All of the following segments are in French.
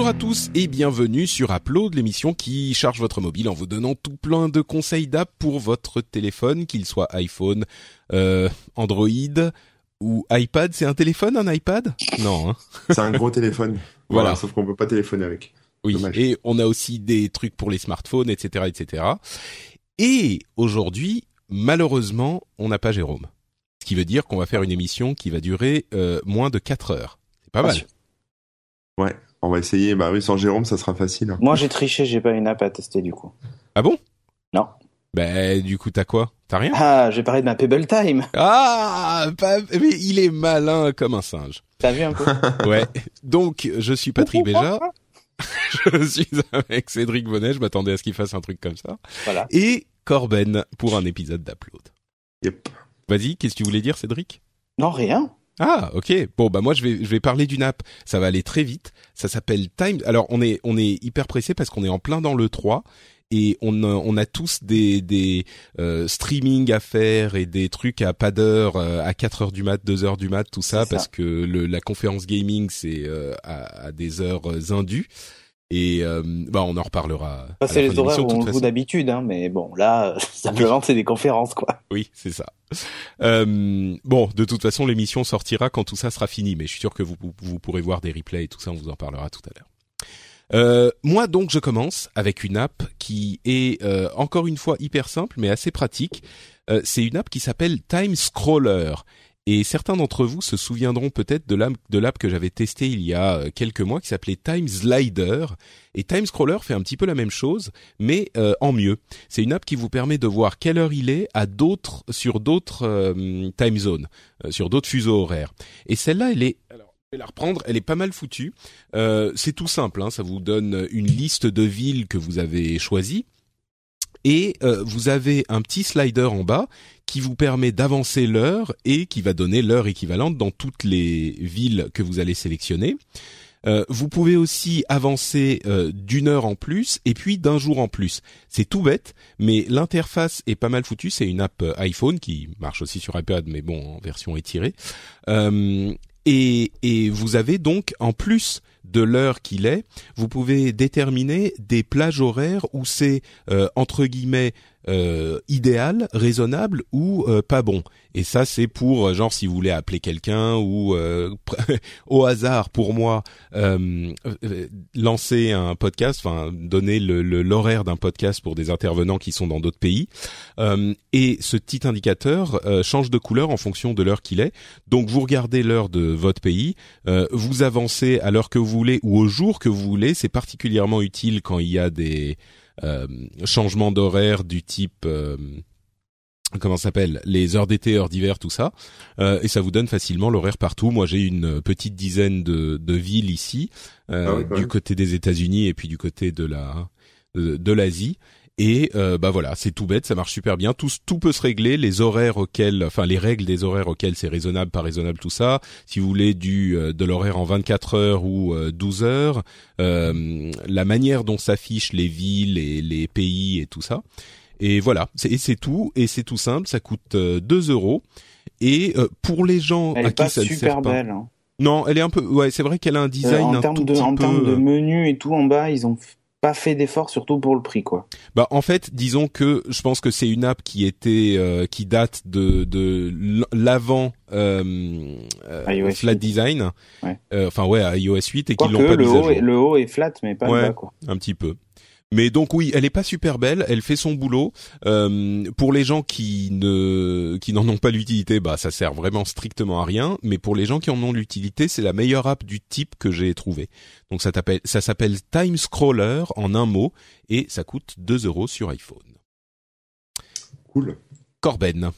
Bonjour à tous et bienvenue sur Upload, l'émission qui charge votre mobile en vous donnant tout plein de conseils d'app pour votre téléphone, qu'il soit iPhone, euh, Android ou iPad. C'est un téléphone, un iPad? Non. Hein C'est un gros téléphone. Voilà. voilà. Sauf qu'on peut pas téléphoner avec. Oui. Et on a aussi des trucs pour les smartphones, etc., etc. Et aujourd'hui, malheureusement, on n'a pas Jérôme. Ce qui veut dire qu'on va faire une émission qui va durer euh, moins de 4 heures. C'est pas mal. Ouais. On va essayer. Bah oui, sans Jérôme, ça sera facile. Moi, j'ai triché, j'ai pas une app à tester du coup. Ah bon? Non. Bah du coup, t'as quoi? T'as rien? Ah, j'ai parlé de ma Pebble Time. Ah, mais il est malin comme un singe. T'as vu un peu? Ouais. Donc, je suis Patrick Béja. je suis avec Cédric Bonnet. Je m'attendais à ce qu'il fasse un truc comme ça. Voilà. Et Corben pour un épisode d'Upload. Yep. Vas-y, qu'est-ce que tu voulais dire, Cédric? Non, rien. Ah, ok. Bon, bah moi je vais je vais parler d'une app. Ça va aller très vite. Ça s'appelle Time. Alors on est on est hyper pressé parce qu'on est en plein dans le 3 et on a, on a tous des des euh, streaming à faire et des trucs à pas d'heure euh, à 4 heures du mat, 2 heures du mat, tout ça, parce que le, la conférence gaming c'est euh, à, à, des heures indues. Et euh, bah on en reparlera. c'est les horaires où on joue d'habitude, hein, mais bon là simplement c'est des conférences quoi. Oui c'est ça. Euh, bon de toute façon l'émission sortira quand tout ça sera fini, mais je suis sûr que vous vous pourrez voir des replays et tout ça, on vous en parlera tout à l'heure. Euh, moi donc je commence avec une app qui est euh, encore une fois hyper simple mais assez pratique. Euh, c'est une app qui s'appelle Time Scroller et certains d'entre vous se souviendront peut-être de l'app, que j'avais testée il y a euh, quelques mois qui s'appelait Time Slider. Et Time Scroller fait un petit peu la même chose, mais euh, en mieux. C'est une app qui vous permet de voir quelle heure il est à d'autres sur d'autres euh, time zones, sur d'autres fuseaux horaires. Et celle-là, elle est alors, vais la reprendre, elle est pas mal foutue. c'est tout simple, hein, ça vous donne une liste de villes que vous avez choisies et euh, vous avez un petit slider en bas qui vous permet d'avancer l'heure et qui va donner l'heure équivalente dans toutes les villes que vous allez sélectionner. Euh, vous pouvez aussi avancer euh, d'une heure en plus et puis d'un jour en plus. C'est tout bête, mais l'interface est pas mal foutue. C'est une app iPhone qui marche aussi sur iPad, mais bon, en version étirée. Et, et vous avez donc en plus de l'heure qu'il est, vous pouvez déterminer des plages horaires où c'est euh, entre guillemets euh, idéal, raisonnable ou euh, pas bon. Et ça c'est pour euh, genre si vous voulez appeler quelqu'un ou au hasard pour moi lancer un podcast, enfin donner le l'horaire d'un podcast pour des intervenants qui sont dans d'autres pays. et ce petit indicateur change de couleur en fonction de l'heure qu'il est. Donc vous regardez l'heure de votre pays, vous avancez à l'heure que vous voulez ou au jour que vous voulez. C'est particulièrement utile quand il y a des euh, changement d'horaire du type euh, comment s'appelle les heures d'été, heures d'hiver, tout ça, euh, et ça vous donne facilement l'horaire partout. Moi, j'ai une petite dizaine de, de villes ici, euh, ah du côté des États-Unis et puis du côté de la de l'Asie, et euh, bah voilà, c'est tout bête, ça marche super bien. Tout, tout peut se régler, les horaires auxquels, enfin les règles des horaires auxquels c'est raisonnable, pas raisonnable, tout ça. Si vous voulez du euh, de l'horaire en 24 heures ou 12 euh, heures, euh, la manière dont s'affichent les villes et les pays et tout ça. Et voilà, c'est c'est tout et c'est tout simple. Ça coûte 2 euros. Et pour les gens elle à est qui pas ça super ne sert pas, belle. Hein. non, elle est un peu, ouais, c'est vrai qu'elle a un design en un termes tout de petit en peu. termes de euh, menu et tout en bas, ils ont pas fait d'effort surtout pour le prix quoi. Bah en fait, disons que je pense que c'est une app qui était euh, qui date de de l'avant euh, euh, flat 8. design. Ouais. Euh, Enfin ouais, iOS 8 et qu'ils l'ont pas le haut, est, le haut est flat mais pas Ouais. le bas quoi. un petit peu. Mais donc oui, elle est pas super belle, elle fait son boulot. Euh, pour les gens qui ne qui n'en ont pas l'utilité, bah ça sert vraiment strictement à rien. Mais pour les gens qui en ont l'utilité, c'est la meilleure app du type que j'ai trouvé. Donc ça s'appelle ça s'appelle Time Scroller en un mot et ça coûte 2 euros sur iPhone. Cool. Corben.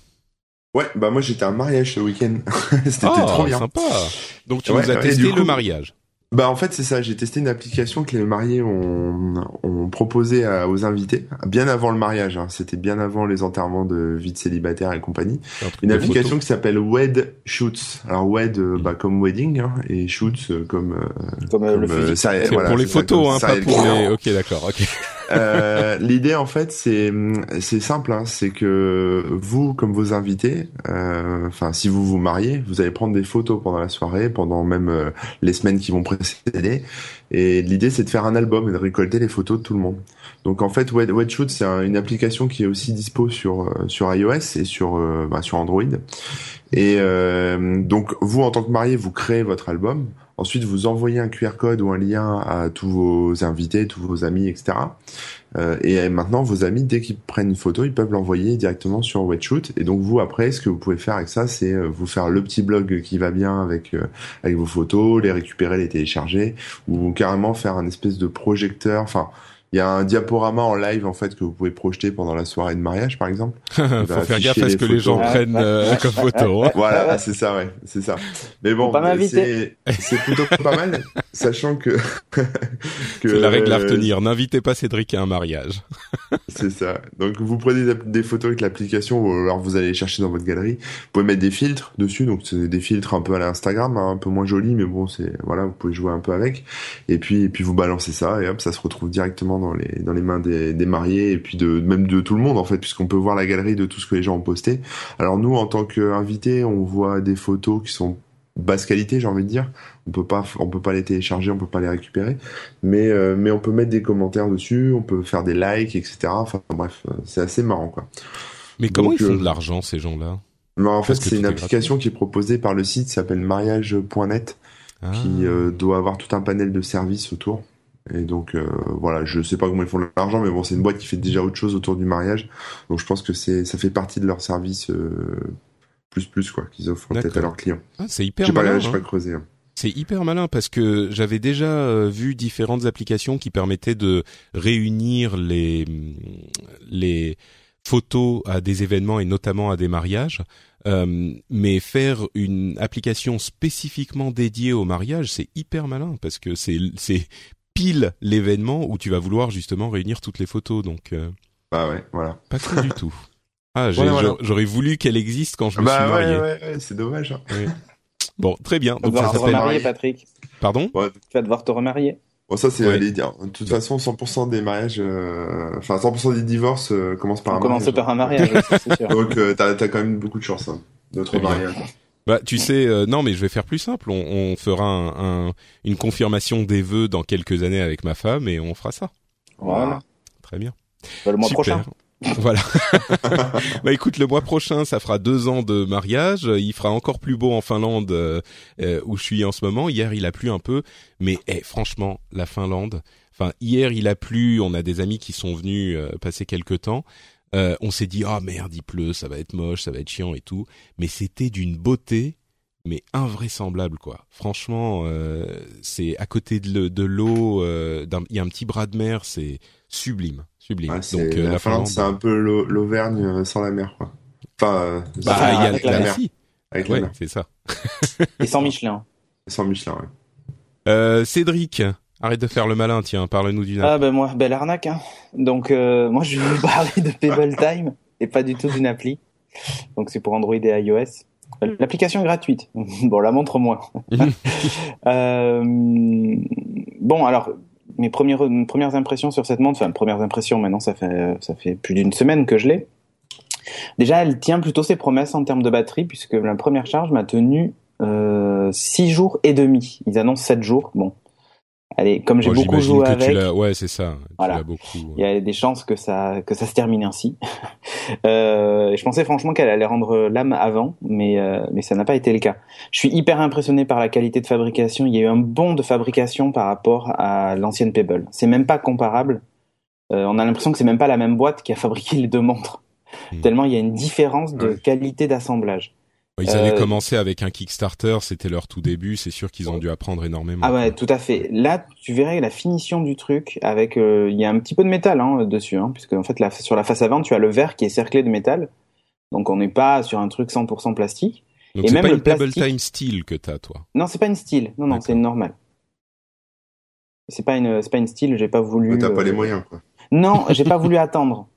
Ouais, bah moi j'étais à un mariage ce week-end. C'était Ah, trop bien. sympa. Donc tu Ouais, nous as testé le coup- mariage. Bah en fait c'est ça, j'ai testé une application que les mariés ont, ont proposé à- aux invités, bien avant le mariage, hein. c'était bien avant les enterrements de vie de célibataire et compagnie. Un Une application photo. qui s'appelle Wed Shoots. Alors Wed euh, bah, comme wedding hein, et Shoots euh, comme, euh, Comme, euh, le comme, euh, ça- C'est voilà, pour les ça, photos, comme hein, pas pour les. Ok, d'accord. Ok. Euh, L'idée en fait c'est c'est simple, hein, c'est que vous comme vos invités, euh, enfin si vous vous mariez, vous allez prendre des photos pendant la soirée, pendant même euh, les semaines qui vont précéder, et l'idée c'est de faire un album et de récolter les photos de tout le monde. Donc en fait Wed- WedShoot c'est un- une application qui est aussi dispo sur euh, sur iOS et sur euh, bah, sur Android. Et euh, donc vous en tant que marié vous créez votre album. Ensuite, vous envoyez un QR code ou un lien à tous vos invités, tous vos amis, etc. Euh, et maintenant, vos amis, dès qu'ils prennent une photo, ils peuvent l'envoyer directement sur WetShoot. Et donc, vous, après, ce que vous pouvez faire avec ça, c'est euh, vous faire le petit blog qui va bien avec euh, avec vos photos, les récupérer, les télécharger, ou carrément faire un espèce de projecteur. Enfin, il y a un diaporama en live en fait que vous pouvez projeter pendant la soirée de mariage, par exemple. Faut faire gaffe à ce que les gens prennent euh, comme photo. hein. Voilà, c'est ça, ouais, c'est ça. Mais bon, c'est c'est plutôt pas mal, sachant que que C'est la règle à retenir. N'invitez pas Cédric à un mariage. C'est ça. Donc vous prenez des- photos avec l'application ou alors vous allez les chercher dans votre galerie. Vous pouvez mettre des filtres dessus, donc c'est des filtres un peu à l'Instagram, hein, un peu moins jolis, mais bon, c'est voilà, vous pouvez jouer un peu avec. Et puis et puis vous balancez ça et hop, ça se retrouve directement dans les dans les mains des, des mariés et puis de même de tout le monde en fait, puisqu'on peut voir la galerie de tout ce que les gens ont posté. Alors nous, en tant qu'invités, on voit des photos qui sont basse qualité, j'ai envie de dire. On peut pas, on peut pas les télécharger, on peut pas les récupérer, mais euh, mais on peut mettre des commentaires dessus, on peut faire des likes, etc. Enfin bref, euh, c'est assez marrant quoi. Mais comment Donc, ils font euh, de l'argent ces gens-là? Mais en fait, c'est une application qui est proposée par le site, s'appelle mariage.net, Ah. qui euh, doit avoir tout un panel de services autour. Et donc euh, voilà, je sais pas comment ils font de l'argent, mais bon, c'est une boîte qui fait déjà autre chose autour du mariage, donc je pense que c'est ça fait partie de leur service euh, plus plus quoi qu'ils offrent peut-être D'accord. à leurs clients. Ah, c'est hyper J'ai pas, malin. j'ai hein. pas creusé. hein. C'est hyper malin parce que j'avais déjà euh, vu différentes applications qui permettaient de réunir les les photos à des événements et notamment à des mariages. Euh, mais faire une application spécifiquement dédiée au mariage, c'est hyper malin parce que c'est c'est pile l'événement où tu vas vouloir justement réunir toutes les photos. Donc euh, Bah ouais, voilà. pas con du tout. Ah, j'ai- Voilà, voilà. j'aurais- voulu qu'elle existe quand je me bah suis ouais, marié. ouais, ouais, c'est dommage. hein. Bon, très bien. Tu vas devoir te remarier. Patrick. Pardon? Ouais. Tu vas devoir te remarier. Bon, ça, c'est Ouais. les dire. De toute façon, 100% des mariages, euh, enfin, 100% des divorces euh, commencent par On un commence mariage. par un mariage, c'est sûr. Donc, euh, t'as, t'as quand même beaucoup de chance, hein, de te Très bien. remarier. Bah, tu sais, euh, non, mais je vais faire plus simple. On, on fera un, un- une confirmation des vœux dans quelques années avec ma femme et on fera ça. Voilà. Très bien. Bah, le mois Super. prochain. voilà. bah écoute, le mois prochain, ça fera deux ans de mariage. Il fera encore plus beau en Finlande euh, euh, où je suis en ce moment. Hier, il a plu un peu, mais eh, franchement, la Finlande. Enfin, hier, il a plu. On a des amis qui sont venus euh, passer quelques temps. Euh, on s'est dit, ah merde, il pleut, ça va être moche, ça va être chiant et tout. Mais c'était d'une beauté, mais invraisemblable quoi. Franchement, euh, c'est à côté de, le- de l'eau. Il y a un petit bras de mer, c'est sublime, sublime. Ouais, Donc euh, la la Finlande, c'est un peu l'Au- l'Auvergne euh, sans la mer, quoi. Enfin, euh, Bah, sans- il y a avec la la mer. si. avec la mer. c'est ça. Et sans Michelin. Sans Michelin, ouais. Euh, Cédric, arrête de faire le malin, tiens, parle-nous d'une Ah ben moi, belle arnaque. Hein. Donc euh, moi je vais vous parler de Pebble Time et pas du tout d'une appli. Donc c'est pour Android et iOS. Euh, L'application est gratuite. Bon, la montre moins. Euh, bon alors mes premières mes premières impressions sur cette montre, enfin premières impressions maintenant ça fait ça fait plus d'une semaine que je l'ai. Déjà elle tient plutôt ses promesses en termes de batterie puisque la première charge m'a tenu euh, six jours et demi. Ils annoncent sept jours. Bon. Allez, comme j'ai Bon, beaucoup joué tu avec. l'as- Ouais, c'est ça. Tu Voilà. l'as beaucoup. euh. Il y a des chances que ça que ça se termine ainsi. euh, je pensais franchement qu'elle allait rendre l'âme avant, mais euh, mais ça n'a pas été le cas. Je suis hyper impressionné par la qualité de fabrication. Il y a eu un bond de fabrication par rapport à l'ancienne Pebble. C'est même pas comparable. Euh, on a l'impression que c'est même pas la même boîte qui a fabriqué les deux montres. Hmm. Tellement il y a une différence de Ouais. qualité d'assemblage. Ils avaient Euh, commencé avec un Kickstarter, c'était leur tout début. C'est sûr qu'ils ont dû apprendre énormément. Ah ouais, tout à fait. Là, tu verrais la finition du truc avec, euh, il y a un petit peu de métal hein, dessus, hein, puisque en fait, la, sur la face avant, tu as le verre qui est cerclé de métal. Donc on n'est pas sur un truc 100% plastique. Donc c'est pas une Pebble Time Steel que t'as, toi. Non, c'est pas une Steel. Non, non, c'est une normale. C'est pas une, c'est pas une Steel. J'ai pas voulu. T'as pas les moyens, quoi. Non, j'ai pas voulu attendre.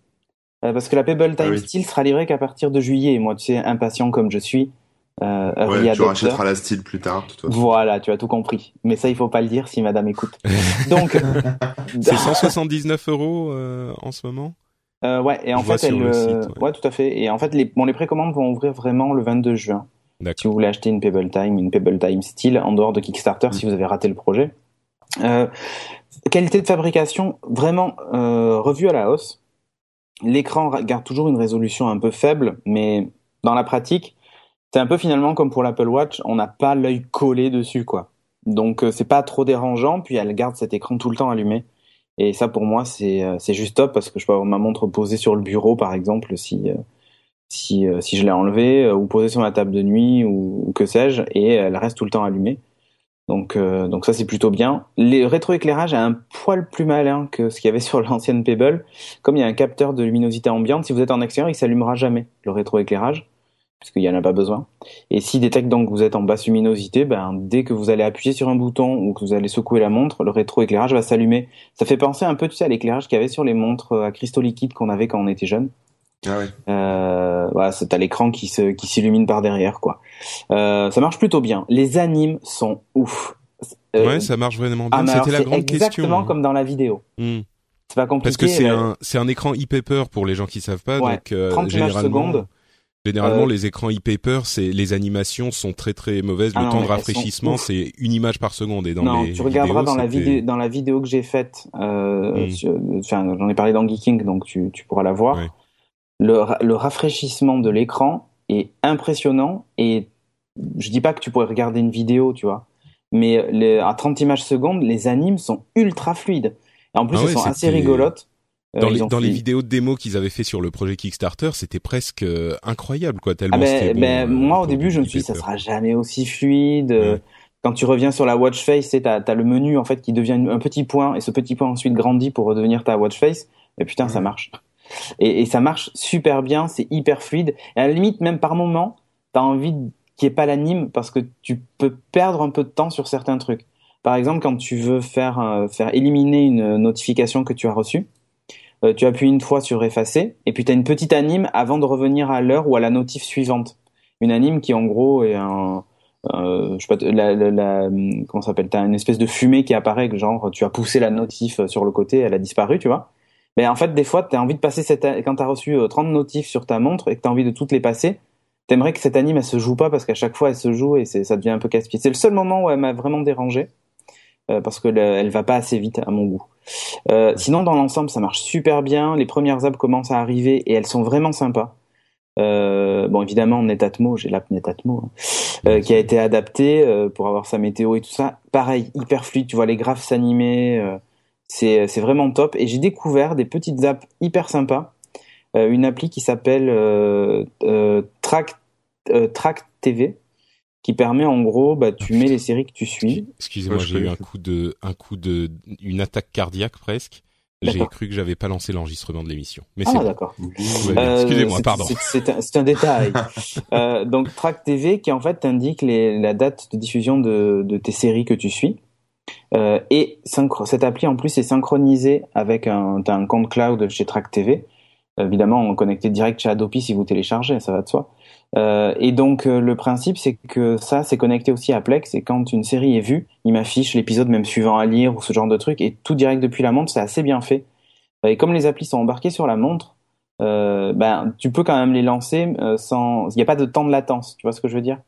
Parce que la Pebble Time ah Steel sera livrée qu'à partir de juillet. Moi, tu sais, impatient comme je suis, euh, ouais, tu rachèteras la style plus tard. Voilà, tu as tout compris. Mais ça, il faut pas le dire si Madame écoute. Donc, c'est 179 euros euh, en ce moment? Euh, ouais, et en fait, elle, euh, ouais. tout à fait. Et en fait, les, bon, les précommandes vont ouvrir vraiment le 22 juin. Si vous voulez acheter une Pebble Time, une Pebble Time Style en dehors de Kickstarter, si mm. vous avez raté le projet. Euh, qualité de fabrication vraiment euh, revue à la hausse. L'écran garde toujours une résolution un peu faible, mais dans la pratique, c'est un peu finalement comme pour l'Apple Watch, on n'a pas l'œil collé dessus, quoi. Donc euh, c'est pas trop dérangeant, puis elle garde cet écran tout le temps allumé. Et ça pour moi c'est euh, juste top parce que je peux avoir ma montre posée sur le bureau par exemple si euh, si si je l'ai enlevée ou posée sur ma table de nuit ou, que sais-je et elle reste tout le temps allumée. Donc donc ça c'est plutôt bien. Le rétroéclairage a un poil plus malin que ce qu'il y avait sur l'ancienne Pebble. Comme il y a un capteur de luminosité ambiante, si vous êtes en extérieur, il s'allumera jamais le rétroéclairage parce qu'il n'y en a pas besoin. Et s'il détecte donc que vous êtes en basse luminosité, ben, dès que vous allez appuyer sur un bouton ou que vous allez secouer la montre, le rétroéclairage va s'allumer. Ça fait penser un peu, tu sais, à l'éclairage qu'il y avait sur les montres à cristaux liquides qu'on avait quand on était jeune. Ah ouais. Euh, voilà, c'est à l'écran qui se, qui s'illumine par derrière, quoi. Euh, ça marche plutôt bien. Les animes sont ouf. Euh, ouais, ça marche vraiment bien. Ah, C'était la grande question. Exactement hein. comme dans la vidéo. Hmm. C'est pas compliqué. Parce que c'est un, c'est un écran e-paper pour les gens qui savent pas. Ouais, donc, euh, 30 images secondes. Généralement, euh, les écrans e-paper, c'est les animations sont très très mauvaises. Le ah temps de rafraîchissement, c'est une image par seconde. Et dans non, les tu regarderas dans la vidéo dans la vidéo que j'ai faite. Euh, hmm. J'en ai parlé dans Geeking, donc tu, tu pourras la voir. Le, le rafraîchissement de l'écran est impressionnant et je dis pas que tu pourrais regarder une vidéo, tu vois, mais les, à 30 images secondes, les animes sont ultra fluides. Et en plus, ah elles sont assez rigolotes. Euh, dans, les, dans les, vidéos de démo qu'ils avaient fait sur le projet Kickstarter, c'était presque euh, incroyable, quoi. Tellement ah ben, ben, moi, au début, je me suis dit, ça sera jamais aussi fluide. Quand tu reviens sur la watch face, tu as, le menu en fait qui devient un petit point et ce petit point ensuite grandit pour redevenir ta watch face. Et putain, ça marche. Et, ça marche super bien, c'est hyper fluide. Et à la limite, même par moment, t'as envie qu'il n'y ait pas l'anime parce que tu peux perdre un peu de temps sur certains trucs. Par exemple, quand tu veux faire, euh, faire éliminer une notification que tu as reçue, euh, tu appuies une fois sur effacer, et puis tu as une petite anime avant de revenir à l'heure ou à la notif suivante. Une anime qui en gros est un... Euh, je sais pas, comment s'appelle T'as une espèce de fumée qui apparaît, genre tu as poussé la notif sur le côté, elle a disparu, tu vois. Mais en fait, des fois, tu as envie de passer cette quand tu as reçu 30 euh, notifs sur ta montre et que tu as envie de toutes les passer, t'aimerais que cette anime elle se joue pas parce qu'à chaque fois elle se joue et ça devient un peu casse-pied. C'est le seul moment où elle m'a vraiment dérangé euh, parce que elle va pas assez vite à mon goût. Euh, sinon, dans l'ensemble, ça marche super bien. Les premières apps commencent à arriver et elles sont vraiment sympas. Euh, bon, évidemment, Netatmo, j'ai l'app Netatmo, hein, euh, qui a été adaptée euh, pour avoir sa météo et tout ça. Pareil, hyper fluide. Tu vois les graphes s'animer. Euh, c'est vraiment top. Et j'ai découvert des petites apps hyper sympas. une appli qui s'appelle Track Track TV qui permet en gros, bah, tu mets les séries que tu suis. Excusez-moi, j'ai eu un coup de, un coup de, une attaque cardiaque presque. J'ai cru que j'avais pas lancé l'enregistrement de l'émission. Mais ah, d'accord. Euh, excusez-moi, pardon. C'est un, un, détail. euh, donc Track TV qui en fait t'indique la date de diffusion de, de, tes séries que tu suis. Euh, et cette appli en plus est synchronisée avec un, compte cloud chez Track TV. Évidemment, on connecté direct chez Adopi si vous téléchargez, ça va de soi. Euh, et donc euh, le principe c'est que ça c'est connecté aussi à Plex et quand une série est vue, il m'affiche l'épisode même suivant à lire ou ce genre de truc et tout direct depuis la montre, c'est assez bien fait. Et comme les applis sont embarquées sur la montre, ben tu peux quand même les lancer sans, il n'y a pas de temps de latence, tu vois ce que je veux dire?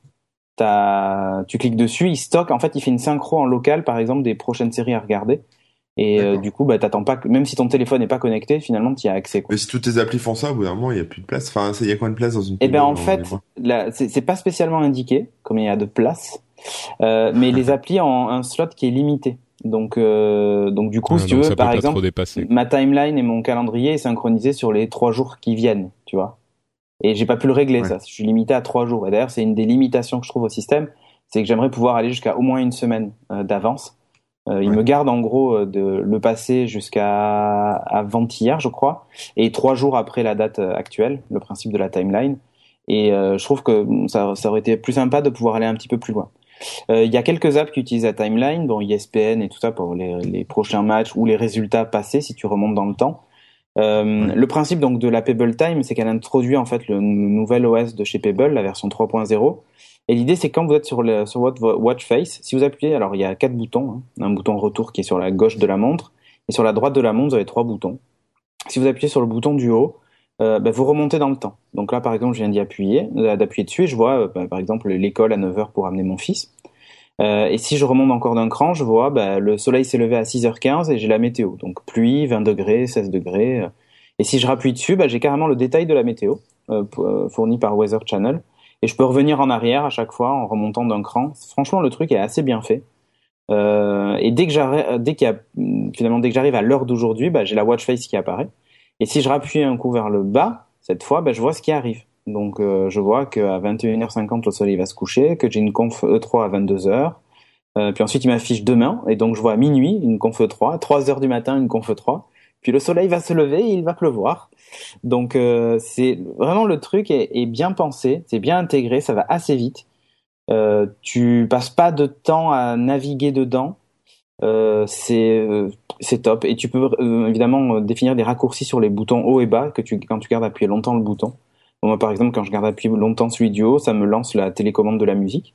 As... Tu cliques dessus, il stocke, en fait il fait une synchro en local par exemple des prochaines séries à regarder. Et euh, du coup, bah, t'attends pas, même si ton téléphone n'est pas connecté, finalement, tu y as accès. Quoi. Mais si toutes tes applis font ça, au bout d'un moment, il y a plus de place. Enfin, il y a combien de place dans une Eh ben, en fait, c'est pas spécialement indiqué, comme il y a de place, euh, mais les applis ont un slot qui est limité. Donc, euh, donc du coup, ah, si tu veux, par exemple, ma timeline et mon calendrier est synchronisé sur les trois jours qui viennent, tu vois. Et j'ai pas pu le régler, ça. Je suis limité à trois jours. Et d'ailleurs, c'est une des limitations que je trouve au système, c'est que j'aimerais pouvoir aller jusqu'à au moins une semaine euh, d'avance. Euh, il me garde en gros euh, de le passer jusqu'à avant-hier, je crois, et trois jours après la date euh, actuelle, le principe de la timeline. Et je trouve que ça, ça aurait été plus sympa de pouvoir aller un petit peu plus loin. Il y a quelques apps qui utilisent la timeline, bon ESPN et tout ça pour les, les prochains matchs ou les résultats passés si tu remontes dans le temps. Euh, le principe donc de la Pebble Time, c'est qu'elle introduit en fait le nouvel OS de chez Pebble, la version 3.0. Et l'idée, c'est quand vous êtes sur, le, sur votre watch face, si vous appuyez, alors il y a quatre boutons, hein. un bouton retour qui est sur la gauche de la montre, et sur la droite de la montre, vous avez trois boutons. Si vous appuyez sur le bouton du haut, euh, bah, vous remontez dans le temps. Donc là, par exemple, je viens d'y appuyer, euh, d'appuyer dessus, et je vois, bah, par exemple, l'école à 9h pour amener mon fils. Euh, et si je remonte encore d'un cran, je vois bah, le soleil s'est levé à 6h15 et j'ai la météo. Donc pluie, 20 degrés, 16 degrés. Et si je rappuie dessus, bah, j'ai carrément le détail de la météo euh, euh, fourni par Weather Channel. Et je peux revenir en arrière à chaque fois en remontant d'un cran. Franchement, le truc est assez bien fait. Euh, et dès que j'arrive, dès qu'il y a, finalement, dès que j'arrive à l'heure d'aujourd'hui, bah, j'ai la watch face qui apparaît. Et si je rappuie un coup vers le bas, cette fois, bah, je vois ce qui arrive. Donc euh, je vois qu'à 21h50 le soleil va se coucher, que j'ai une conf E3 à 22h. Euh, puis ensuite il m'affiche demain et donc je vois à minuit une conf E3, 3h du matin une conf E3. Puis le soleil va se lever et il va pleuvoir. Donc euh, c'est vraiment le truc est, bien pensé, c'est bien intégré, ça va assez vite. Euh, tu passes pas de temps à naviguer dedans. Euh, c'est euh, c'est top et tu peux évidemment définir des raccourcis sur les boutons haut et bas que tu quand tu gardes appuyé longtemps le bouton. Moi, par exemple, quand je garde appuyé longtemps celui du haut, ça me lance la télécommande de la musique.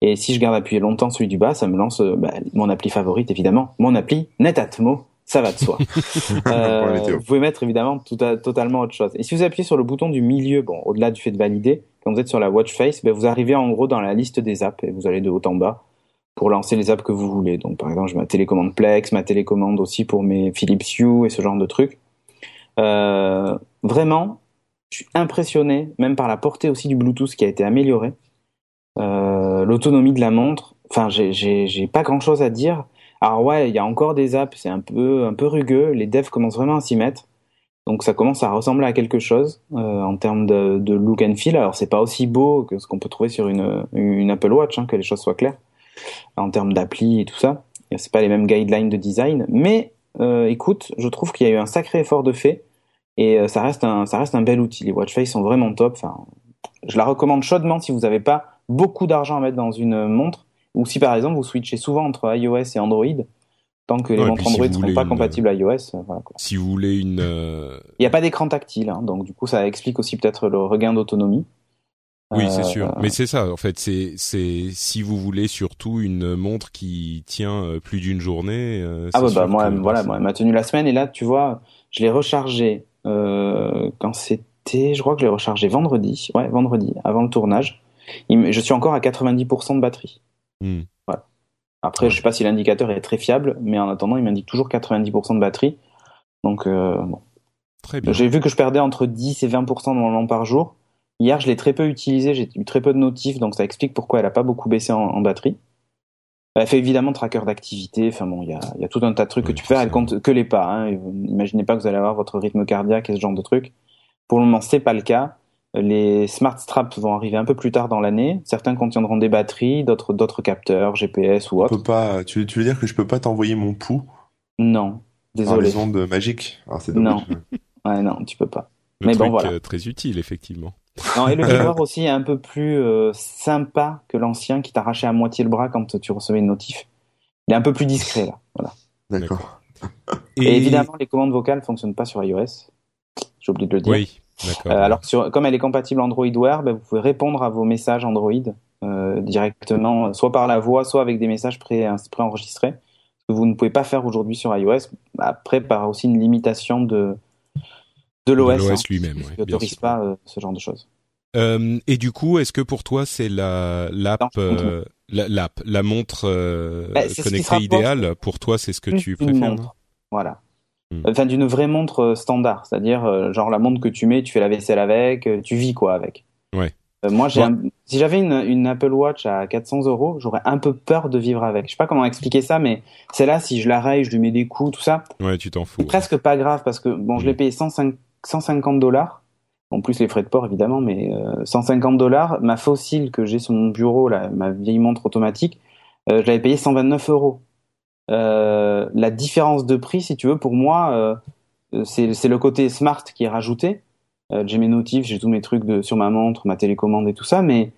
Et si je garde appuyé longtemps celui du bas, ça me lance euh, bah, mon appli favorite, évidemment, mon appli Netatmo. Ça va de soi. euh, vous pouvez mettre évidemment tout à, totalement autre chose. Et si vous appuyez sur le bouton du milieu, bon, au-delà du fait de valider, quand vous êtes sur la watch face, ben, vous arrivez en gros dans la liste des apps et vous allez de haut en bas pour lancer les apps que vous voulez. Donc par exemple, j'ai ma télécommande Plex, ma télécommande aussi pour mes Philips Hue et ce genre de trucs. Euh, vraiment, je suis impressionné, même par la portée aussi du Bluetooth qui a été améliorée. Euh, L'autonomie de la montre, enfin, j'ai pas grand chose à dire. Alors ouais, il y a encore des apps, c'est un peu un peu rugueux. Les devs commencent vraiment à s'y mettre, donc ça commence à ressembler à quelque chose euh, en termes de, look and feel. Alors c'est pas aussi beau que ce qu'on peut trouver sur une, une Apple Watch, hein, que les choses soient claires en termes d'appli et tout ça. C'est pas les mêmes guidelines de design, mais euh, écoute, je trouve qu'il y a eu un sacré effort de fait et euh, ça reste un ça reste un bel outil. Les watch face sont vraiment top. Enfin, je la recommande chaudement si vous n'avez pas beaucoup d'argent à mettre dans une montre ou si par exemple vous switchez souvent entre iOS et Android, tant que les Ouais, montres si Android ne seront voulez pas une- compatibles à iOS, euh, voilà quoi. Si vous voulez une, euh, Il n'y a pas d'écran tactile, hein, donc du coup ça explique aussi peut-être le regain d'autonomie. oui, c'est sûr. Mais c'est ça, en fait, c'est c'est si vous voulez surtout une montre qui tient plus d'une journée. Ah bah moi, voilà, moi, elle m'a tenu la semaine et là, tu vois, je l'ai rechargé euh, quand c'était, je crois que je l'ai rechargé vendredi, ouais, vendredi, avant le tournage. Je suis encore à 90% de batterie. Hmm. Après, Ouais. je sais pas si l'indicateur est très fiable, mais en attendant, il m'indique toujours 90% de batterie. Donc, euh, bon. Très bien. j'ai vu que je perdais entre 10 et 20% normalement par jour. Hier, je l'ai très peu utilisé, j'ai eu très peu de notifs, donc ça explique pourquoi elle a pas beaucoup baissé en, en batterie. Elle fait évidemment tracker d'activité, enfin bon, il y a, il y a tout un tas de trucs Oui, que tu peux faire, elle compte que les pas. Hein. Imaginez pas que vous allez avoir votre rythme cardiaque et ce genre de trucs. Pour le moment, c'est pas le cas. Les smart straps vont arriver un peu plus tard dans l'année. Certains contiendront des batteries, d'autres d'autres capteurs, GPS ou On autre. peut pas, tu, tu veux dire que je peux pas t'envoyer mon pouls? Non, par désolé. les ondes magiques Ah, dommage. Ouais, non, tu peux pas. Le mais bon, truc voilà. euh, très utile, effectivement. Non, et le Euh. viewer aussi est un peu plus euh, sympa que l'ancien qui t'arrachait à moitié le bras quand tu recevais une notif. Il est un peu plus discret là. Voilà. D'accord. Et, évidemment, les commandes vocales fonctionnent pas sur iOS. J'ai oublié de le dire. Oui, d'accord. Euh, alors sur, comme elle est compatible Android Wear, ben, vous pouvez répondre à vos messages Android euh, directement, euh, soit par la voix, soit avec des messages pré- préenregistrés. Ce que vous ne pouvez pas faire aujourd'hui sur iOS. Après, par aussi une limitation de de l'OS. hein, lui-même, bien n'autorise pas euh, ce genre de choses. Euh, et du coup, est-ce que pour toi c'est la l'app euh, la, montre Bah, connectée idéale pour toi C'est ce que tu préfères montre. Voilà. Hmm. Enfin, d'une vraie montre standard, c'est-à-dire genre la montre que tu mets, tu fais la vaisselle avec, tu vis quoi avec. Ouais. Moi, j'ai Ouais. un- si j'avais une, une Apple Watch à 400 euros, j'aurais un peu peur de vivre avec. Je sais pas comment expliquer ça, mais celle-là, si je la raye, je lui mets des coups, tout ça, Ouais, tu t'en fous. presque pas grave parce que bon, je l'ai Mm. payé 105 150 dollars. En plus les frais de port évidemment, mais euh, 150 dollars. Ma fossile que j'ai sur mon bureau, là, ma vieille montre automatique, euh, je l'avais payé 129 euros. Euh, la différence de prix, si tu veux, pour moi, euh, c'est le côté smart qui est rajouté. Euh, j'ai mes notifs, j'ai tous mes trucs de, sur ma montre, ma télécommande et tout ça, mais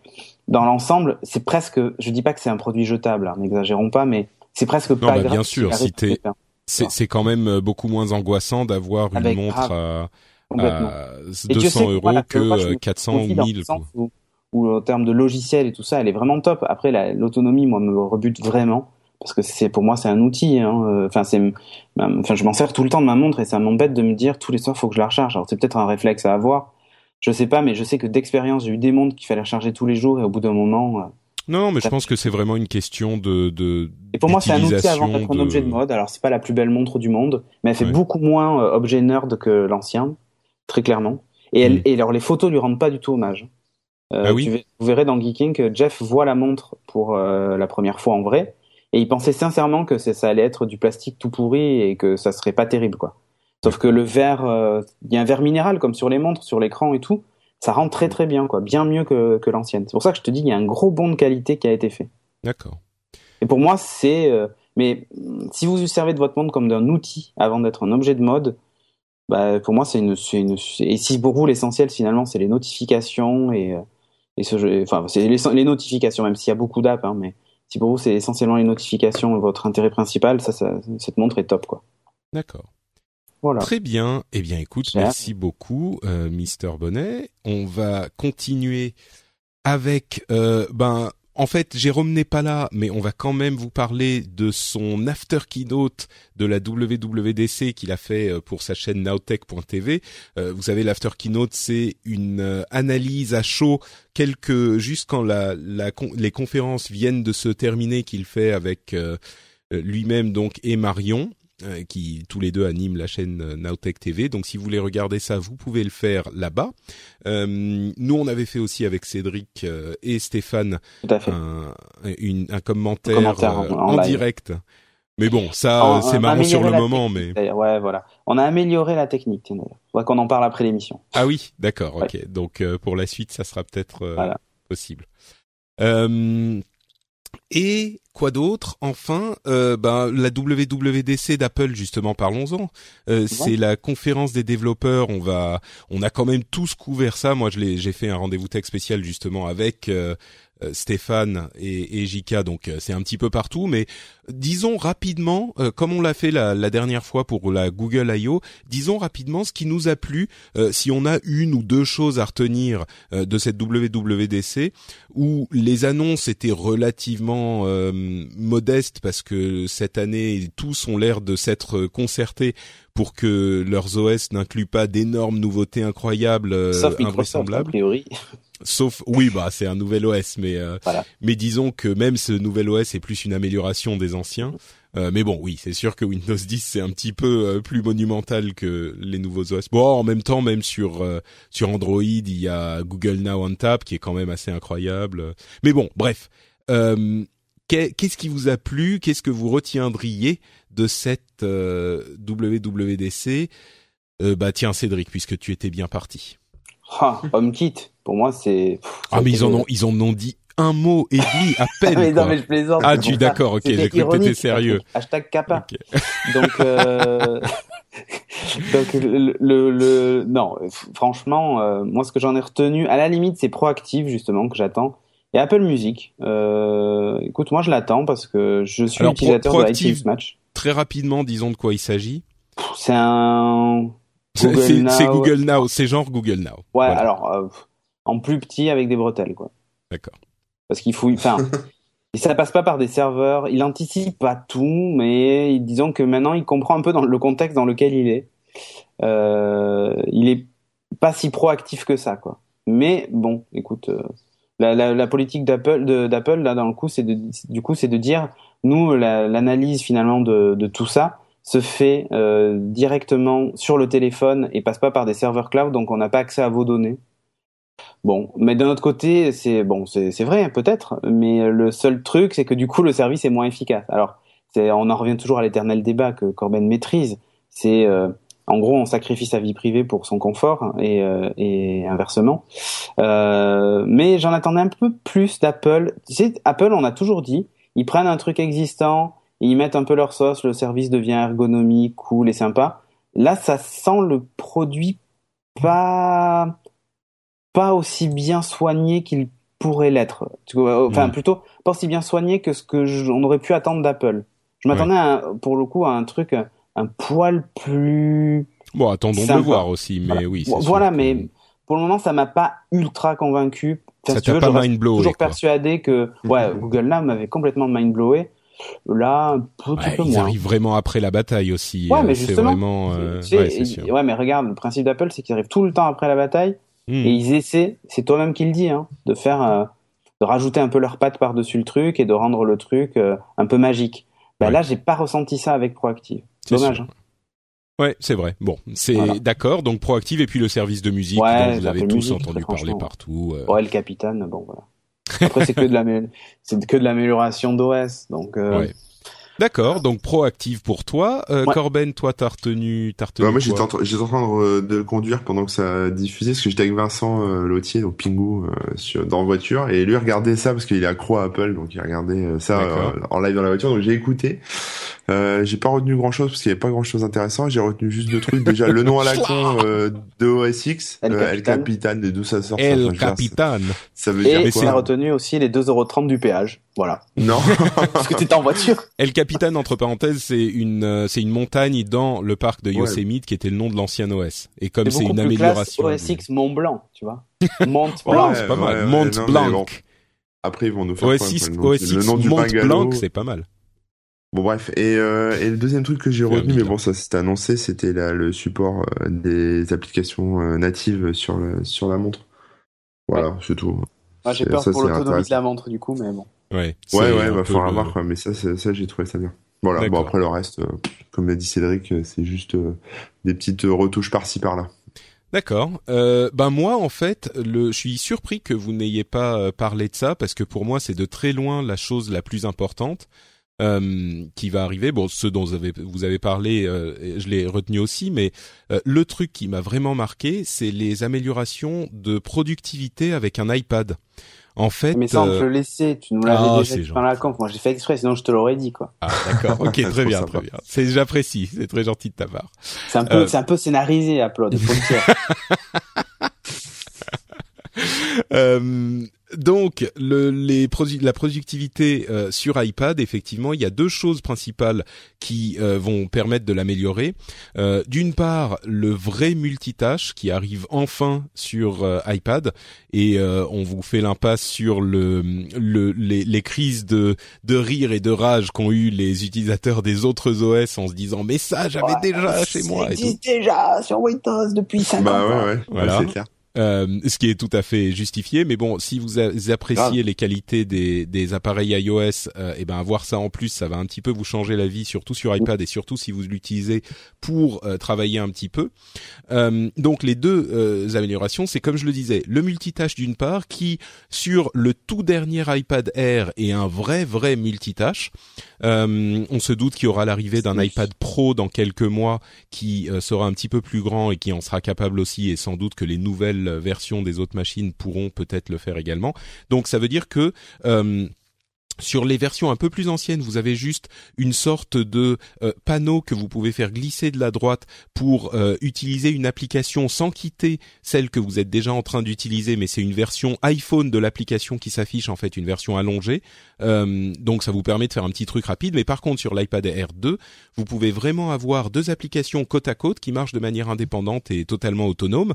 dans l'ensemble, c'est presque, je dis pas que c'est un produit jetable, hein, n'exagérons pas, mais c'est presque non, pas bah, grave. bien sûr, si t'es, c'est, quand même euh, beaucoup moins angoissant d'avoir une montre à, Complètement. à Et Dieu 200 sait euros voilà, que moi, je que me 400 confie ou dans 1000. le quoi. sens Où, où, en termes de logiciel et tout ça, elle est vraiment top. Après, la- l'autonomie, moi, me rebute vraiment parce que c'est pour moi c'est un outil. hein. Euh, Enfin, c'est, enfin, je m'en sers tout le temps de ma montre et ça m'embête de me dire tous les soirs faut que je la recharge. Alors c'est peut-être un réflexe à avoir. Je sais pas, mais je sais que d'expérience, j'ai eu des montres qu'il fallait recharger tous les jours et au bout d'un moment. euh, Non, mais je pense que c'est vraiment une question de, de Et pour moi, c'est un outil avant d'être un objet de mode. Alors, c'est pas la plus belle montre du monde, mais elle fait Ouais. beaucoup moins euh, objet nerd que l'ancien, très clairement. Et, elle, Mm. et alors, les photos lui rendent pas du tout hommage. Euh, Ah oui tu Vous verrez dans Geeking que Jeff voit la montre pour euh, la première fois en vrai, et il pensait sincèrement que ça allait être du plastique tout pourri et que ça serait pas terrible, quoi. Sauf que le verre, euh, il y a un verre minéral comme sur les montres, sur l'écran et tout, ça rend très très bien, quoi, bien mieux que, que l'ancienne. C'est pour ça que je te dis, il y a un gros bond de qualité qui a été fait. D'accord. Et pour moi, c'est. mais si vous vous servez de votre montre comme d'un outil avant d'être un objet de mode, bah, pour moi, c'est une, Et si pour vous, l'essentiel, finalement, c'est les notifications et, euh, et ce jeu. Enfin, c'est les, les notifications, même s'il y a beaucoup d'apps, hein, mais si pour vous, c'est essentiellement les notifications votre intérêt principal, ça, ça, cette montre est top, quoi. D'accord. Voilà. Très bien. Eh bien, écoute, merci beaucoup, euh, Mister Bonnet. On va continuer avec, euh, ben, en fait, Jérôme n'est pas là, mais on va quand même vous parler de son after keynote de la WWDC qu'il a fait euh, pour sa chaîne nowtech.tv. Euh, vous savez, l'after keynote, c'est une euh, analyse à chaud quelques juste quand les conférences viennent de se terminer qu'il fait avec lui-même donc et Marion qui tous les deux animent la chaîne euh, Nowtech TV. Donc si vous voulez regarder ça, vous pouvez le faire là-bas. Euh, nous, on avait fait aussi avec Cédric euh, et Stéphane un, une- un commentaire, Un commentaire en- euh, en en, live. direct. Mais bon, ça, euh, c'est marrant sur le moment, mais. Ouais, voilà. On a amélioré la technique, d'ailleurs. Faudrait qu'on en parle après l'émission. ah oui, d'accord, ok. Donc euh, pour la suite, ça sera peut-être euh, Voilà. possible. Euh, et quoi d'autre? Enfin, euh, ben, la WWDC d'Apple, justement, parlons-en. Euh, c'est la conférence des développeurs. On va, on a quand même tous couvert ça. Moi, je l'ai, j'ai fait un rendez-vous tech spécial justement avec euh, Stéphane et, et Jika. Donc, euh, c'est un petit peu partout. Mais disons rapidement, euh, comme on l'a fait la, la dernière fois pour la Google I.O., disons rapidement ce qui nous a plu. euh, si on a une ou deux choses à retenir euh, de cette WWDC, où les annonces étaient relativement euh, modestes parce que cette année tous ont l'air de s'être concertés pour que leurs OS n'incluent pas d'énormes nouveautés incroyables, euh, Sauf Microsoft, a invraisemblables. priori. Sauf, oui, bah c'est un nouvel OS, mais euh, Voilà. mais disons que même ce nouvel OS est plus une amélioration des anciens. Euh, mais bon, oui, c'est sûr que Windows 10 c'est un petit peu euh, plus monumental que les nouveaux OS. Bon, en même temps, même sur euh, sur Android, il y a Google Now on Tap qui est quand même assez incroyable. Mais bon, bref. Euh, qu'est- Qu'est-ce qui vous a plu? Qu'est-ce que vous retiendriez de cette euh, WWDC euh, Bah tiens, Cédric, puisque tu étais bien parti. Ah, HomeKit, pour moi, c'est. Ah mais ils en ont ils en ont dit un mot et demi à peine. mais non, mais je plaisante. Ah, tu d'accord, ok, j'ai cru que t'étais sérieux. Hashtag kappa. Donc, euh... donc le, le, le- non, franchement, euh, moi ce que j'en ai retenu, à la limite, c'est proactif justement que j'attends. Et Apple Music, euh, écoute, moi je l'attends parce que je suis Alors, pro- utilisateur proactif- de iTunes Match. Très rapidement, disons de quoi il s'agit. C'est un C'est Google c'est- Now. c'est Google Now, c'est genre Google Now. Ouais, Voilà. alors euh, en plus petit avec des bretelles quoi. D'accord. Parce qu'il faut, enfin, et ça passe pas par des serveurs. Il anticipe pas tout, mais disons que maintenant il comprend un peu dans le contexte dans lequel il est. Euh, il est pas si proactif que ça, quoi. Mais bon, écoute, euh, la, la, la politique d'Apple, d'Apple là dans le coup, c'est de, du coup, c'est de dire, nous, la- l'analyse finalement de, de tout ça se fait euh, directement sur le téléphone et passe pas par des serveurs cloud, donc on n'a pas accès à vos données. Bon, mais d'un autre côté, c'est bon, c'est vrai peut-être, mais le seul truc, c'est que du coup, le service est moins efficace. Alors, on en revient toujours à l'éternel débat que Corben maîtrise. C'est euh, en gros, on sacrifie sa vie privée pour son confort et, euh, et inversement. Euh, mais j'en attendais un peu plus d'Apple. Tu Apple, on a toujours dit, ils prennent un truc existant, ils mettent un peu leur sauce, le service devient ergonomique, cool et sympa. Là, ça sent le produit pas pas aussi bien soigné qu'il pourrait l'être. Enfin, Mm. plutôt pas aussi bien soigné que ce que je- on aurait pu attendre d'Apple. Je m'attendais pour le coup à un truc un, un poil plus. Bon, attendons de Sympa. voir aussi, mais Voilà. oui. Voilà, que mais pour le moment, ça m'a pas ultra convaincu. Enfin, ça si t'a pas mind blowé. toujours quoi. persuadé que ouais, Google là m'avait complètement mind blowé. Là, un petit Ouais, peu ils moins. arrivent vraiment après la bataille aussi. Ouais, euh, mais c'est justement, vraiment. euh, ouais, ouais, mais regarde, le principe d'Apple, c'est qu'ils arrivent tout le temps après la bataille Hmm. et ils essaient, c'est toi-même qui le dis, hein, de faire, euh, de rajouter un peu leurs pattes par-dessus le truc et de rendre le truc euh, un peu magique. Bah Ouais. là, j'ai pas ressenti ça avec Proactive. C'est Dommage. hein. Ouais, c'est vrai. Bon, c'est Voilà. d'accord. Donc proactive et puis le service de musique Ouais, dont vous avez tous entendu parler partout. euh, Ouais, le capitaine, bon voilà. Après, c'est que de la, c'est que de l'amélioration d'OS, donc. euh, Ouais. D'accord. Donc proactive pour toi. Euh, Ouais. Corben, toi, t'as retenu, t'as retenu Bah, moi, j'étais en, train- j'étais en train de, le conduire pendant que ça diffusait, parce que j'étais avec Vincent euh, Lautier, donc Pingu, euh, sur, dans la voiture, et lui regardait ça parce qu'il est accro à Apple, donc il regardait euh, ça en live dans la voiture, donc j'ai écouté. Euh, j'ai pas retenu grand chose parce qu'il y avait pas grand chose d'intéressant. J'ai retenu juste deux trucs. Déjà, le nom à la con euh, de OS X, El euh, El Capitan. Et d'où ça sort. El enfin, Capitan. ça, ça veut Et dire quoi a retenu aussi les 2,30€ du péage. Voilà. Non. Parce que t'étais en voiture. El Capitan, entre parenthèses, c'est une, euh, c'est une montagne dans le parc de Ouais. Yosemite qui était le nom de l'ancien OS. Et comme C'est une amélioration. OS X Mont Blanc, tu vois. Mont Ouais, Blanc. c'est pas mal. ouais, Mont Blanc. bon. Après, ils vont nous faire OS quoi, 6, le nom, OS le 6 nom du Mont. Blanc, c'est pas mal. Bon bref, et, euh, et le deuxième truc que j'ai retenu, mais bon ça c'était annoncé, c'était la- le support euh, des applications euh, natives sur le sur la montre. Voilà, c'est tout. Moi, j'ai peur ça, pour l'autonomie de la montre, du coup, mais bon. Ouais. Ouais ouais, va peu falloir le- voir quoi, mais ça ça j'ai trouvé ça bien. Voilà, bon après le reste, euh, comme a dit Cédric, c'est juste euh, des petites retouches par-ci par-là. D'accord. Euh, ben moi, en fait, le, je suis surpris que vous n'ayez pas parlé de ça parce que pour moi, c'est de très loin la chose la plus importante euh, qui va arriver. Bon, ce dont vous avez, vous avez parlé, euh, je l'ai retenu aussi, mais euh, le truc qui m'a vraiment marqué, c'est les améliorations de productivité avec un iPad. En fait, Mais ça, on euh, peut le laisser. Tu nous l'avais ah, déjà c'est dit dans la conf. Moi, j'ai fait exprès, sinon je te l'aurais dit, quoi. ah, d'accord, ok, très bien, très bien. C'est j'apprécie, c'est très gentil de ta part. C'est un peu, Euh. c'est un peu scénarisé, Upload. Euh, donc, le, les produ- la productivité euh, sur iPad, effectivement, il y a deux choses principales qui euh, vont permettre de l'améliorer. Euh, D'une part, le vrai multitâche qui arrive enfin sur euh, iPad, et euh, on vous fait l'impasse sur le, le les, les crises de, de rire et de rage qu'ont eu les utilisateurs des autres OS en se disant mais ça j'avais Ouais, déjà chez moi. Ça et existe déjà sur Windows depuis 50 Bah ans. ouais ouais, Voilà. ouais, c'est clair. Euh, ce qui est tout à fait justifié, mais bon, si vous a- appréciez les qualités des, des appareils iOS, euh, et ben avoir ça en plus, ça va un petit peu vous changer la vie, surtout sur iPad et surtout si vous l'utilisez pour euh, travailler un petit peu. Euh, donc les deux euh, améliorations, c'est comme je le disais, le multitâche d'une part, qui sur le tout dernier iPad Air est un vrai vrai multitâche. Euh, on se doute qu'il y aura l'arrivée d'un iPad Pro dans quelques mois qui euh, sera un petit peu plus grand et qui en sera capable aussi et sans doute que les nouvelles versions des autres machines pourront peut-être le faire également. Donc ça veut dire que euh, sur les versions un peu plus anciennes, vous avez juste une sorte de euh, panneau que vous pouvez faire glisser de la droite pour euh, utiliser une application sans quitter celle que vous êtes déjà en train d'utiliser, mais c'est une version iPhone de l'application qui s'affiche en fait, une version allongée. Donc ça vous permet de faire un petit truc rapide. Mais par contre sur l'iPad Air 2, vous pouvez vraiment avoir deux applications côte à côte qui marchent de manière indépendante et totalement autonome.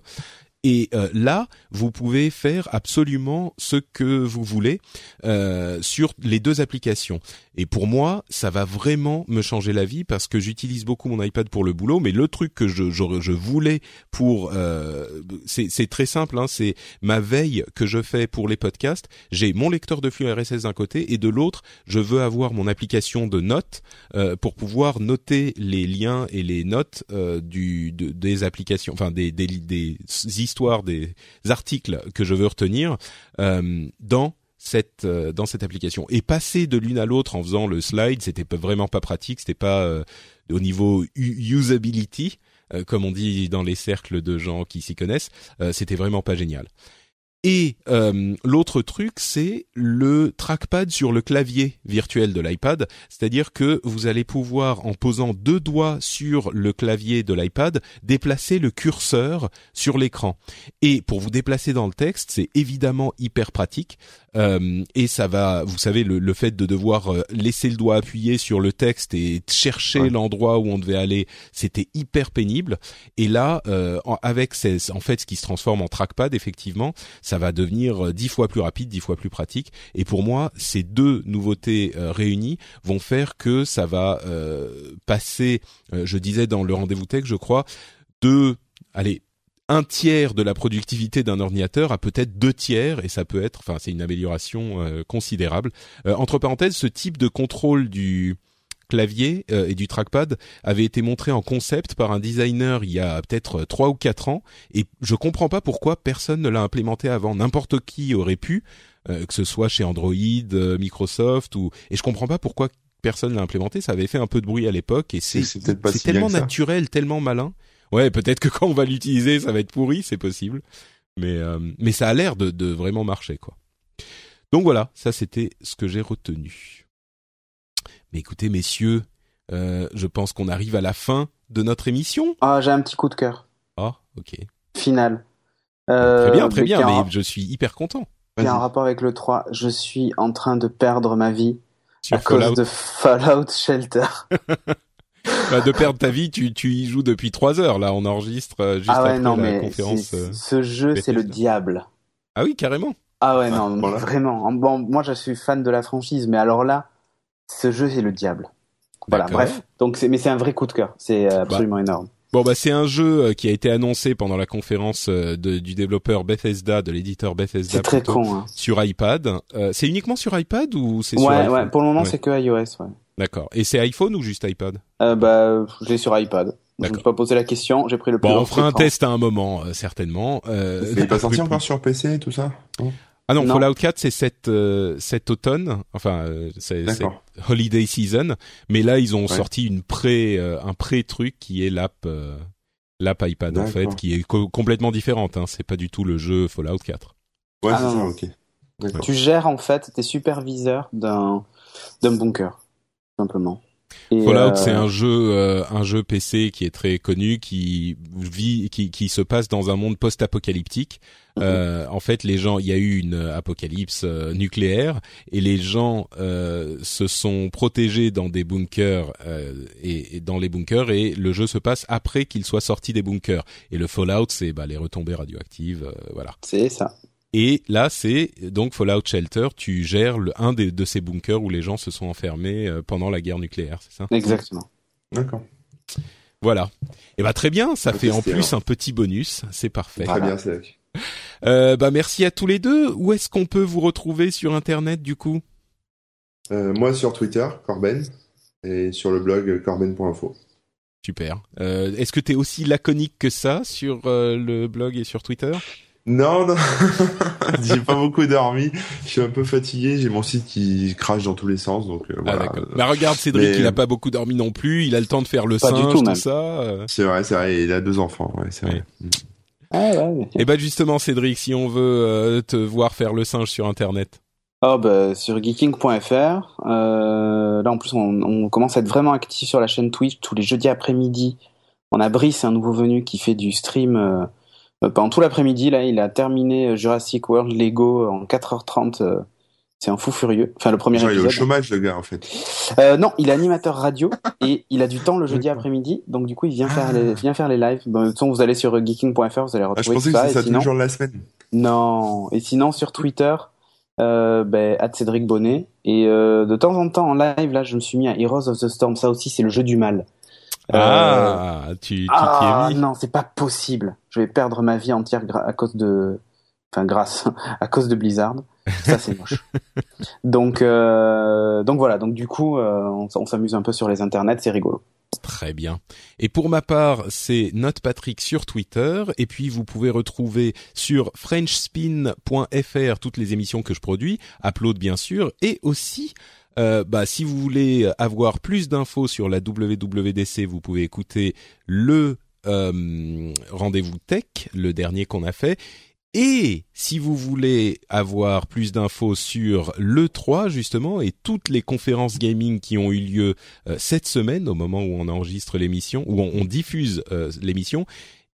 Et euh, là, vous pouvez faire absolument ce que vous voulez euh, sur les deux applications. Et pour moi, ça va vraiment me changer la vie parce que j'utilise beaucoup mon iPad pour le boulot. Mais le truc que je, je, je voulais pour, euh, c'est très simple. Hein, c'est ma veille que je fais pour les podcasts. J'ai mon lecteur de flux RSS d'un côté et de l'autre, je veux avoir mon application de notes euh, pour pouvoir noter les liens et les notes euh, du de- des applications, enfin des, des des histoires, des articles que je veux retenir euh, dans cette euh, dans cette application. Et passer de l'une à l'autre en faisant le slide c'était vraiment pas pratique c'était pas euh, au niveau usability comme on dit dans les cercles de gens qui s'y connaissent c'était vraiment pas génial Et euh, l'autre truc, c'est le trackpad sur le clavier virtuel de l'iPad, c'est-à-dire que vous allez pouvoir, en posant deux doigts sur le clavier de l'iPad, déplacer le curseur sur l'écran. Et pour vous déplacer dans le texte, c'est évidemment hyper pratique. Euh, et ça va, vous savez, le, le, fait de devoir euh, laisser le doigt appuyé sur le texte et chercher l'endroit où on devait aller, c'était hyper pénible. Et là, euh, avec ces, en fait ce qui se transforme en trackpad, effectivement, ça va devenir euh, dix fois plus rapide, dix fois plus pratique. Et pour moi, ces deux nouveautés réunies vont faire que ça va passer, je disais dans le rendez-vous tech, je crois, de allez un tiers de la productivité d'un ordinateur à peut-être deux tiers et ça peut être, enfin c'est une amélioration euh, considérable. Euh, entre parenthèses, ce type de contrôle du clavier euh, et du trackpad avait été montré en concept par un designer il y a peut-être trois ou quatre ans et je comprends pas pourquoi personne ne l'a implémenté avant. N'importe qui aurait pu, que ce soit chez Android, Microsoft ou et je comprends pas pourquoi personne l'a implémenté. Ça avait fait un peu de bruit à l'époque et c'est c'est tellement naturel, tellement malin ouais, peut-être que quand on va l'utiliser, ça va être pourri, c'est possible. Mais euh, mais ça a l'air de, de vraiment marcher quoi. Donc voilà, ça c'était ce que j'ai retenu. Mais écoutez messieurs, euh, je pense qu'on arrive à la fin de notre émission. Ah, j'ai un petit coup de cœur. Ah, ok. Final. Euh, très bien, très bien, mais je suis hyper content. Il y a un rapport avec le 3. Je suis en train de perdre ma vie à cause de Fallout Shelter. bah, de perdre ta vie, tu, tu y joues depuis trois heures. Là, on enregistre euh, juste ah ouais, après non, la mais conférence. Euh, ce jeu, c'est le diable. Ah oui, carrément. Ah ouais, non, vraiment. Bon, moi, je suis fan de la franchise, mais alors là, ce jeu, c'est le diable. Voilà, bref. Donc, c'est, mais c'est un vrai coup de cœur. C'est euh, absolument bah. énorme. Bon bah c'est un jeu qui a été annoncé pendant la conférence de, du développeur Bethesda, de l'éditeur Bethesda très con, hein. sur iPad. Euh, c'est uniquement sur iPad ou c'est ouais, sur iPhone? Ouais, pour le moment c'est que iOS. Ouais. D'accord. Et c'est iPhone ou juste iPad? Euh, Bah, je l'ai sur iPad. Je ne me suis pas posé la question, j'ai pris le plus Bon, on fera un test à un moment, euh, certainement. Euh, il n'est pas sorti encore sur PC et tout ça Ah non, Fallout 4 c'est cet, euh, cet automne, enfin euh, c'est Holiday Season, mais là ils ont sorti une pré, un pré truc qui est l'app l'app iPad en fait, qui est complètement différente. Hein. C'est pas du tout le jeu Fallout 4. Ouais, ah, c'est ça, ok. Tu gères en fait, t'es superviseur d'un d'un bunker simplement. Fallout, c'est euh, un jeu, euh, un jeu PC qui est très connu, qui vit, qui, qui se passe dans un monde post-apocalyptique. Mhm. Euh, en fait, les gens, il y a eu une apocalypse nucléaire et les gens se sont protégés dans des bunkers et, et, dans les bunkers et le jeu se passe après qu'ils soient sortis des bunkers. Et le Fallout, c'est bah, les retombées radioactives, voilà. C'est ça. Et là, c'est donc Fallout Shelter. Tu gères le, un des, de ces bunkers où les gens se sont enfermés euh, pendant la guerre nucléaire, c'est ça? Exactement. D'accord. Voilà. Et eh bah très bien. Ça fait en plus un petit bonus. C'est parfait. Très bien, c'est. Euh, bah merci à tous les deux. Où est-ce qu'on peut vous retrouver sur Internet du coup? Euh, Moi sur Twitter, Corben, et sur le blog corben.info. Super. Euh, est-ce que tu es aussi laconique que ça sur euh, le blog et sur Twitter? Non, non, j'ai pas beaucoup dormi. Je suis un peu fatigué. J'ai mon site qui crache dans tous les sens, donc euh, ah, voilà. Bah regarde Cédric, il a pas beaucoup dormi non plus. Il a le temps de faire le pas singe, tout, ça. Euh. C'est vrai, c'est vrai. Il a deux enfants, ouais, c'est vrai. Ah, ouais. Et bah justement, Cédric, si on veut euh, te voir faire le singe sur Internet. Oh bah sur geeking.fr. Euh, là en plus on, on, commence à être vraiment actif sur la chaîne Twitch tous les jeudis après-midi. On a Brice, un nouveau venu qui fait du stream euh, pendant tout l'après-midi, là, il a terminé euh, Jurassic World Lego en 4h30. Euh, c'est un fou furieux. Enfin, le premier épisode. Il est au chômage, le gars, en fait. Euh, non, il est animateur radio et il a du temps le jeudi après-midi. Donc, du coup, il vient faire les, vient faire les lives. Bon, de toute façon, vous allez sur geeking.fr, vous allez retrouver ah, je pensais ça. Que ça tous les jours de la semaine. Non. Et sinon, sur Twitter, euh, ben, Cédric Bonnet. Et euh, de temps en temps, en live, là, je me suis mis à Heroes of the Storm. Ça aussi, c'est le jeu du mal. Ah, euh, tu, tu ah, non, c'est pas possible. Je vais perdre ma vie entière à cause de, enfin grâce, à cause de Blizzard. Ça c'est moche. donc, euh, donc voilà. Donc du coup, euh, on, on s'amuse un peu sur les internets, c'est rigolo. Très bien. Et pour ma part, c'est NotePatrick sur Twitter. Et puis, vous pouvez retrouver sur FrenchSpin.fr toutes les émissions que je produis, upload bien sûr, et aussi euh, bah, si vous voulez avoir plus d'infos sur la WWDC, vous pouvez écouter le euh, rendez-vous tech, le dernier qu'on a fait. Et si vous voulez avoir plus d'infos sur l'E3 justement et toutes les conférences gaming qui ont eu lieu euh, cette semaine au moment où on enregistre l'émission, où on, diffuse l'émission,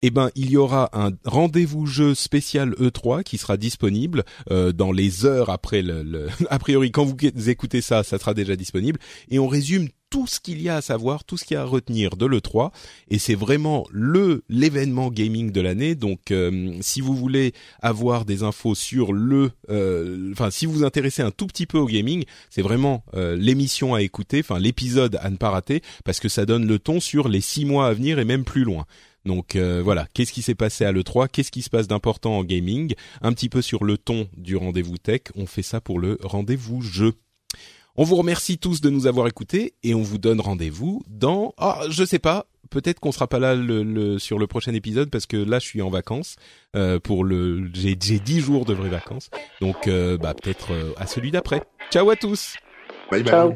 eh ben il y aura un rendez-vous jeu spécial E3 qui sera disponible euh, dans les heures après le, a priori quand vous écoutez ça, ça sera déjà disponible et on résume tout ce qu'il y a à savoir, tout ce qu'il y a à retenir de l'E3, et c'est vraiment le l'événement gaming de l'année. Donc, euh, si vous voulez avoir des infos sur le, euh, enfin, si vous vous intéressez un tout petit peu au gaming, c'est vraiment l'émission à écouter, enfin l'épisode à ne pas rater, parce que ça donne le ton sur les six mois à venir et même plus loin. Donc voilà, qu'est-ce qui s'est passé à l'E3, qu'est-ce qui se passe d'important en gaming, un petit peu sur le ton du rendez-vous tech, on fait ça pour le rendez-vous jeu. On vous remercie tous de nous avoir écoutés et on vous donne rendez-vous dans, ah, je sais pas, peut-être qu'on sera pas là le, sur le prochain épisode parce que là je suis en vacances euh, pour le, j'ai j'ai dix jours de vraies vacances, donc euh, bah peut-être euh, à celui d'après. Ciao à tous. Bye bye. Ciao.